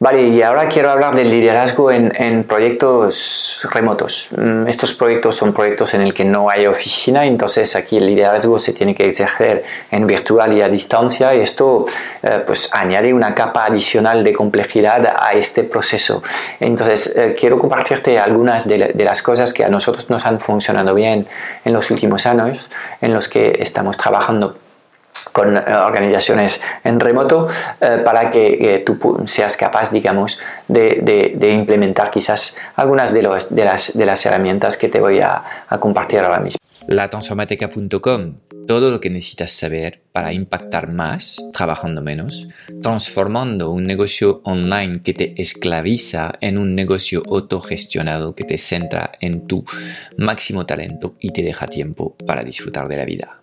Vale, y ahora quiero hablar del liderazgo en, proyectos remotos. Mm, estos proyectos son proyectos en el que no hay oficina, entonces aquí el liderazgo se tiene que ejercer en virtual y a distancia y esto eh, pues añade una capa adicional de complejidad a este proceso. Entonces eh, quiero compartirte algunas de, de, las cosas que a nosotros nos han funcionado bien en los últimos años, en los que estamos trabajando con eh, organizaciones en remoto eh, para que tú seas capaz, digamos, de, implementar quizás algunas de, las, de, las, herramientas que te voy a, a compartir ahora mismo. Latransformateca.com, todo lo que necesitas saber para impactar más trabajando menos, transformando un negocio online que te esclaviza en un negocio autogestionado que te centra en tu máximo talento y te deja tiempo para disfrutar de la vida.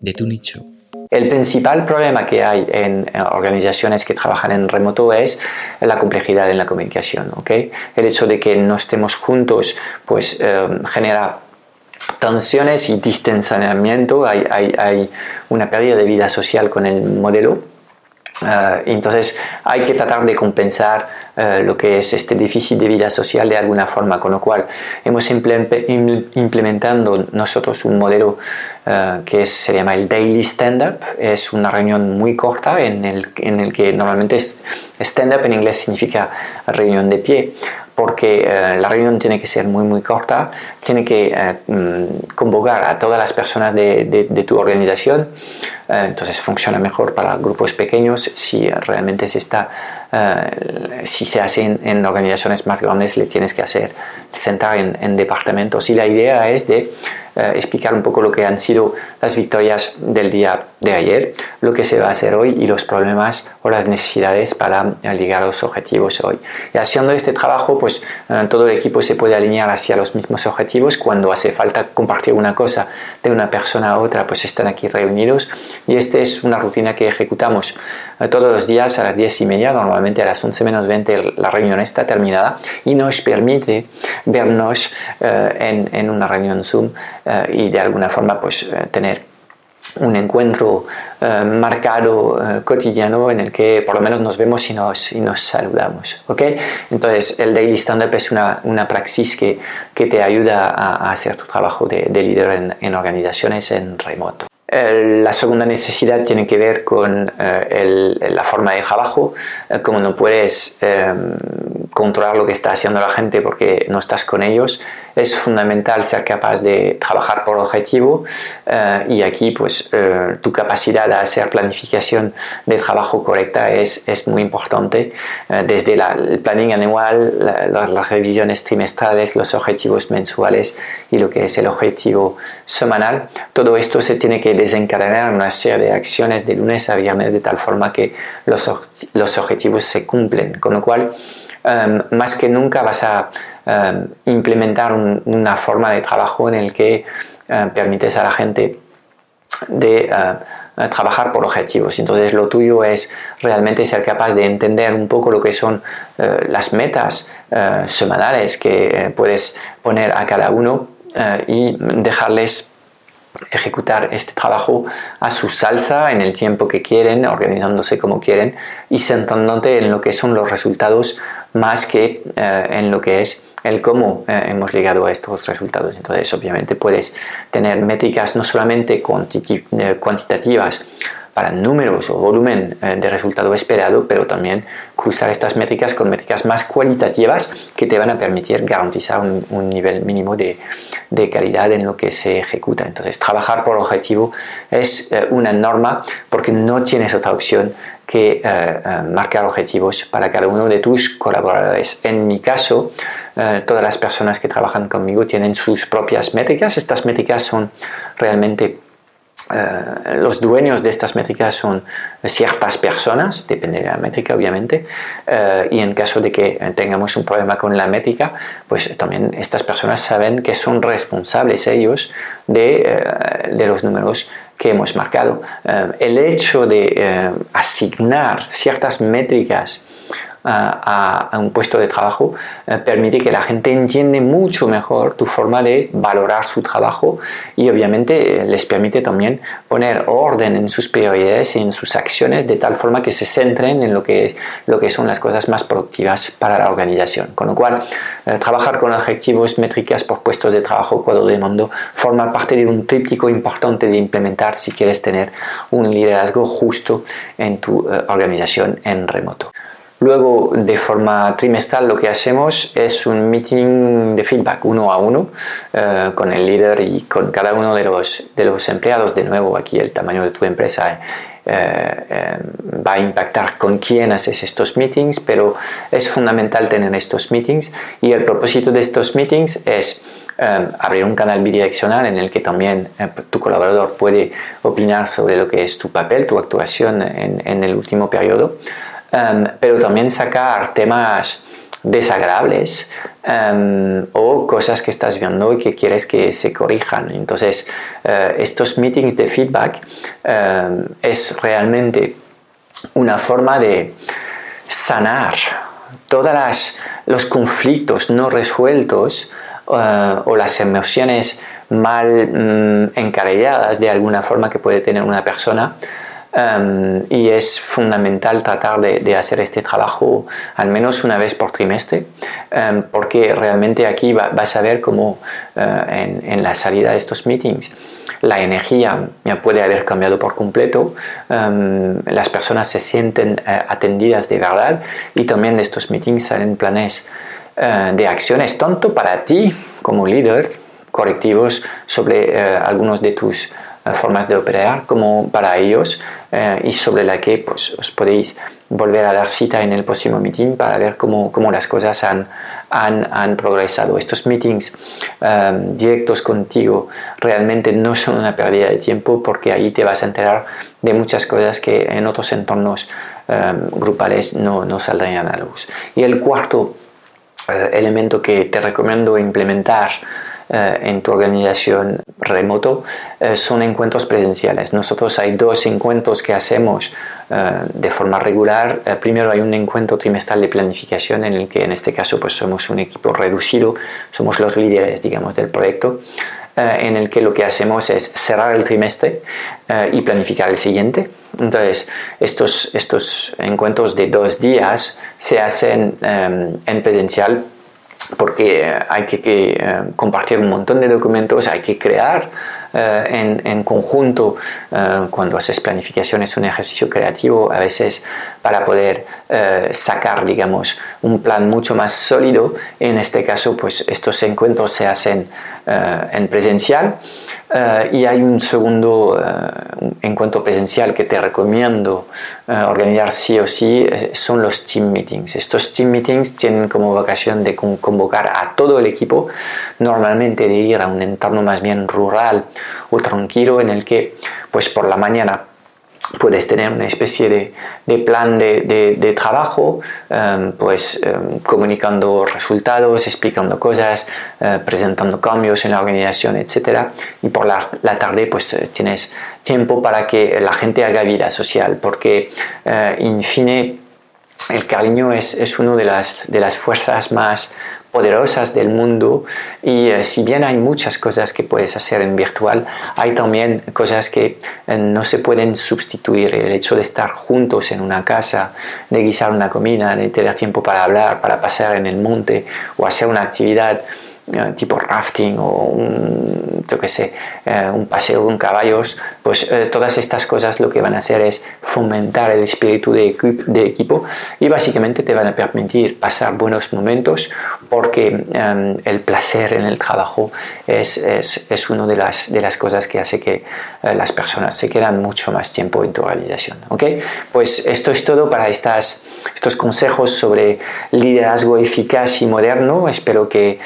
de tu nicho. El principal problema que hay en organizaciones que trabajan en remoto es la complejidad en la comunicación. El hecho de que no estemos juntos pues, eh, genera tensiones y distanciamiento, hay, hay, una pérdida de vida social con el modelo. Uh, entonces hay que tratar de compensar uh, lo que es este déficit de vida social de alguna forma, con lo cual hemos implementando nosotros un modelo uh, que se llama el Daily Stand-Up, es una reunión muy corta en el, en el que normalmente stand-up en inglés significa reunión de pie, porque eh, la reunión tiene que ser muy muy corta, tiene que eh, mm, convocar a todas las personas de, de, tu organización, eh, entonces funciona mejor para grupos pequeños, si realmente se está, si se hace en, organizaciones más grandes le tienes que hacer sentar en, en departamentos y la idea es de explicar un poco lo que han sido las victorias del día de ayer, lo que se va a hacer hoy y los problemas o las necesidades para llegar a los objetivos hoy. Y haciendo este trabajo, pues eh, todo el equipo se puede alinear hacia los mismos objetivos. Cuando hace falta compartir una cosa de una persona a otra, pues están aquí reunidos. Y esta es una rutina que ejecutamos eh, todos los días a las 10 y media, normalmente a las 11 menos 20 la reunión está terminada y nos permite vernos eh, en, en, una reunión Zoom y de alguna forma pues tener un encuentro eh, marcado eh, cotidiano en el que por lo menos nos vemos y nos, y nos saludamos. ¿okay? Entonces, el daily stand-up es una, una praxis que, que, te ayuda a, hacer tu trabajo de, de líder en, en organizaciones en remoto. Eh, la segunda necesidad tiene que ver con eh, la forma de trabajo, eh, como no puedes controlar lo que está haciendo la gente porque no estás con ellos, es fundamental ser capaz de trabajar por objetivo y aquí pues tu capacidad de hacer planificación de trabajo correcta es, es muy importante, desde el planning anual, las revisiones trimestrales, los objetivos mensuales y lo que es el objetivo semanal, todo esto se tiene que desencadenar una serie de acciones de lunes a viernes de tal forma que los, los objetivos se cumplen. Con lo cual, em, más que nunca vas a em, implementar una forma de trabajo en el que em, permites a la gente de eh, trabajar por objetivos. Entonces lo tuyo es realmente ser capaz de entender un poco lo que son eh, las metas eh, semanales que puedes poner a cada uno y dejarles ejecutar este trabajo a su salsa en el tiempo que quieren, organizándose como quieren y centrándote en lo que son los resultados más que eh, en lo que es el cómo eh, hemos llegado a estos resultados. Entonces, obviamente puedes tener métricas no solamente eh, cuantitativas para números o volumen eh, de resultado esperado, pero también cruzar estas métricas con métricas más cualitativas que te van a permitir garantizar un, nivel mínimo de, de, calidad en lo que se ejecuta. Entonces, trabajar por objetivo es eh, una norma porque no tienes otra opción que eh, marcar objetivos para cada uno de tus colaboradores. En mi caso, todas las personas que trabajan conmigo tienen sus propias métricas. Estas métricas son realmente eh, los dueños de estas métricas son ciertas personas, depende de la métrica obviamente, eh, y en caso de que tengamos un problema con la métrica, pues también estas personas saben que son responsables ellos de, eh, de los números que hemos marcado. el hecho de asignar ciertas métricas a, un puesto de trabajo eh, permite que la gente entiende mucho mejor tu forma de valorar su trabajo y obviamente eh, les permite también poner orden en sus prioridades y en sus acciones de tal forma que se centren en lo que, lo que son las cosas más productivas para la organización. Con lo cual, eh, trabajar con objetivos métricas por puestos de trabajo cuadro de mando forma parte de un tríptico importante de implementar si quieres tener un liderazgo justo en tu organización en remoto. Luego, de forma trimestral, lo que hacemos es un meeting de feedback uno a uno eh, con el líder y con cada uno de los, de los empleados. De nuevo, aquí el tamaño de tu empresa eh, eh, va a impactar con quién haces estos meetings, pero es fundamental tener estos meetings y el propósito de estos meetings es abrir un canal bidireccional en el que también tu colaborador puede opinar sobre lo que es tu papel, tu actuación en, en el último periodo. Em, pero también sacar temas desagradables em, o cosas que estás viendo y que quieres que se corrijan. Entonces, eh, estos meetings de feedback em, es realmente una forma de sanar todos los conflictos no resueltos eh, o las emociones mal mm, de alguna forma que puede tener una persona Em, y es fundamental tratar de, hacer este trabajo al menos una vez por trimestre, em, porque realmente aquí vas a ver cómo eh, en, la salida de estos meetings la energía puede haber cambiado por completo, em, las personas se sienten eh, atendidas de verdad y también de estos meetings salen planes eh, de acciones tanto para ti como líder correctivos sobre algunos de tus formas de operar como para ellos eh, y sobre la que pues, os podéis volver a dar cita en el próximo meeting para ver cómo, cómo las cosas han, han, han progresado. Estos meetings eh, directos contigo realmente no son una pérdida de tiempo porque ahí te vas a enterar de muchas cosas que en otros entornos eh, grupales no, no saldrían a luz. Y el cuarto elemento que te recomiendo implementar eh, en tu organización remoto eh, son encuentros presenciales. Nosotros hay dos encuentros que hacemos eh, de forma regular. primero hay un encuentro trimestral de planificación en el que en este caso pues somos un equipo reducido, somos los líderes digamos del proyecto. en el que lo que hacemos es cerrar el trimestre y planificar el siguiente. Entonces, estos, estos encuentros de dos días se hacen en presencial porque hay que, eh, compartir un montón de documentos, hay que crear eh, en, conjunto, eh, cuando haces planificación es un ejercicio creativo a veces para poder sacar, digamos, un plan mucho más sólido. En este caso, pues estos encuentros se hacen en presencial y hay un segundo encuentro presencial que te recomiendo organizar sí o sí, son los team meetings. Estos team meetings tienen como vocación de convocar a todo el equipo, normalmente de ir a un entorno más bien rural o tranquilo en el que pues por la mañana puedes tener una especie de, de plan de, de, trabajo, em, pues em, comunicando resultados, explicando cosas, eh, presentando cambios en la organización, etc. Y por la, la, tarde pues eh, tienes tiempo para que la gente haga vida social, porque eh, en fin el cariño es, es una de las, de las fuerzas más poderosas del mundo y eh, si bien hay muchas cosas que puedes hacer en virtual, hay también cosas que eh, no se pueden sustituir. El hecho de estar juntos en una casa, de guisar una comida, de tener tiempo para hablar, para pasear en el monte o hacer una actividad tipo rafting o un, yo que sé, eh, un paseo con caballos, pues eh, todas estas cosas lo que van a hacer es fomentar el espíritu de, de equipo y básicamente te van a permitir pasar buenos momentos porque em, el placer en el trabajo es, es, es una de las, de las cosas que hace que las personas se quedan mucho más tiempo en tu organización. ¿ok? Pues esto es todo para estas estos consejos sobre liderazgo eficaz y moderno. Espero que eh,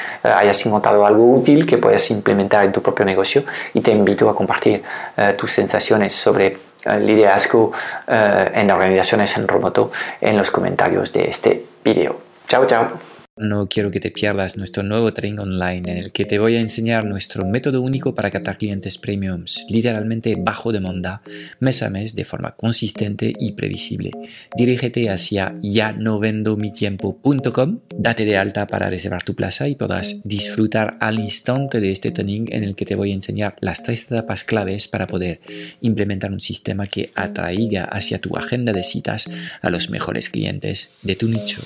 hayas encontrado algo útil que puedas implementar en tu propio negocio y te invito a compartir eh, tus sensaciones sobre el liderazgo en organizaciones en remoto en los comentarios de este video. Chao, chao. No quiero que te pierdas nuestro nuevo training online en el que te voy a enseñar nuestro método único para captar clientes premiums, literalmente bajo demanda, mes a mes de forma consistente y previsible. Dirígete hacia ya tiempo.com, date de alta para reservar tu plaza y podrás disfrutar al instante de este training en el que te voy a enseñar las tres etapas claves para poder implementar un sistema que atraiga hacia tu agenda de citas a los mejores clientes de tu nicho.